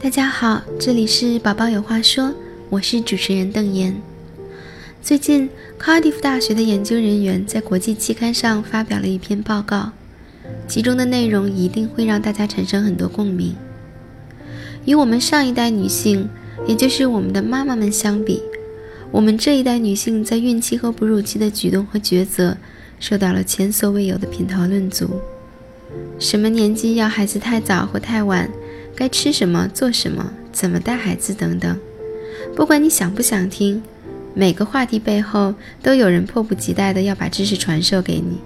大家好，这里是宝宝有话说，我是主持人邓妍。最近，Cardiff 大学的研究人员在国际期刊上发表了一篇报告，其中的内容一定会让大家产生很多共鸣。与我们上一代女性，也就是我们的妈妈们相比，我们这一代女性在孕期和哺乳期的举动和抉择，受到了前所未有的品头论足。什么年纪要孩子太早或太晚？该吃什么？做什么？怎么带孩子？等等。不管你想不想听，每个话题背后都有人迫不及待的要把知识传授给你。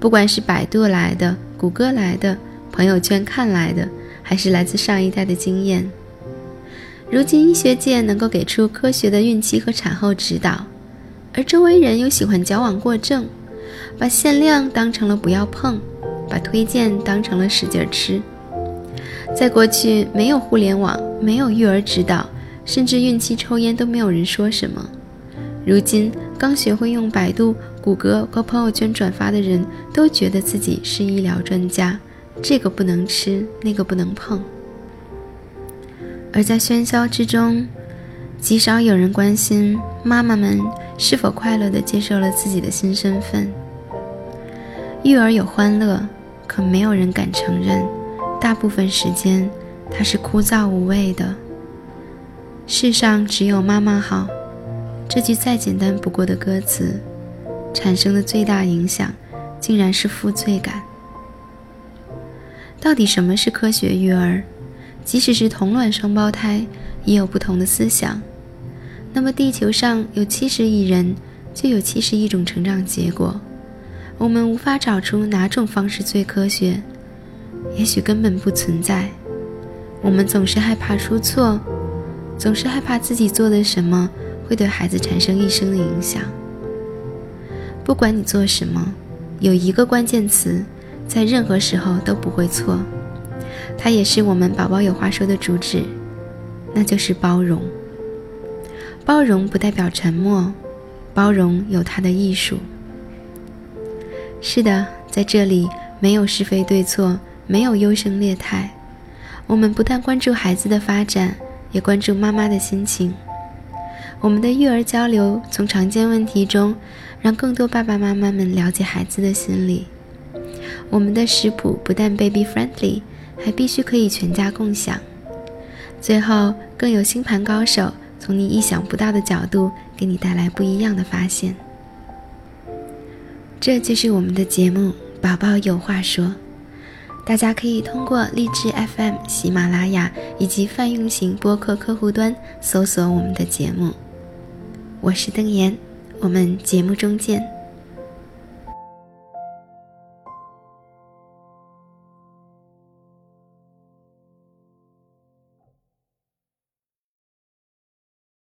不管是百度来的、谷歌来的、朋友圈看来的，还是来自上一代的经验。如今医学界能够给出科学的孕期和产后指导，而周围人又喜欢矫枉过正，把限量当成了不要碰。把推荐当成了使劲吃。在过去，没有互联网，没有育儿指导，甚至孕期抽烟都没有人说什么。如今，刚学会用百度、谷歌和朋友圈转发的人都觉得自己是医疗专家，这个不能吃，那个不能碰。而在喧嚣之中，极少有人关心妈妈们是否快乐地接受了自己的新身份。育儿有欢乐。可没有人敢承认，大部分时间它是枯燥无味的。世上只有妈妈好，这句再简单不过的歌词，产生的最大影响，竟然是负罪感。到底什么是科学育儿？即使是同卵双胞胎，也有不同的思想。那么地球上有七十亿人，就有七十亿种成长结果。我们无法找出哪种方式最科学，也许根本不存在。我们总是害怕出错，总是害怕自己做的什么会对孩子产生一生的影响。不管你做什么，有一个关键词，在任何时候都不会错，它也是我们宝宝有话说的主旨，那就是包容。包容不代表沉默，包容有它的艺术。是的，在这里没有是非对错，没有优胜劣汰。我们不但关注孩子的发展，也关注妈妈的心情。我们的育儿交流从常见问题中，让更多爸爸妈妈们了解孩子的心理。我们的食谱不但 baby friendly，还必须可以全家共享。最后，更有星盘高手从你意想不到的角度给你带来不一样的发现。这就是我们的节目《宝宝有话说》，大家可以通过荔枝 FM、喜马拉雅以及泛用型播客客户端搜索我们的节目。我是邓岩，我们节目中见。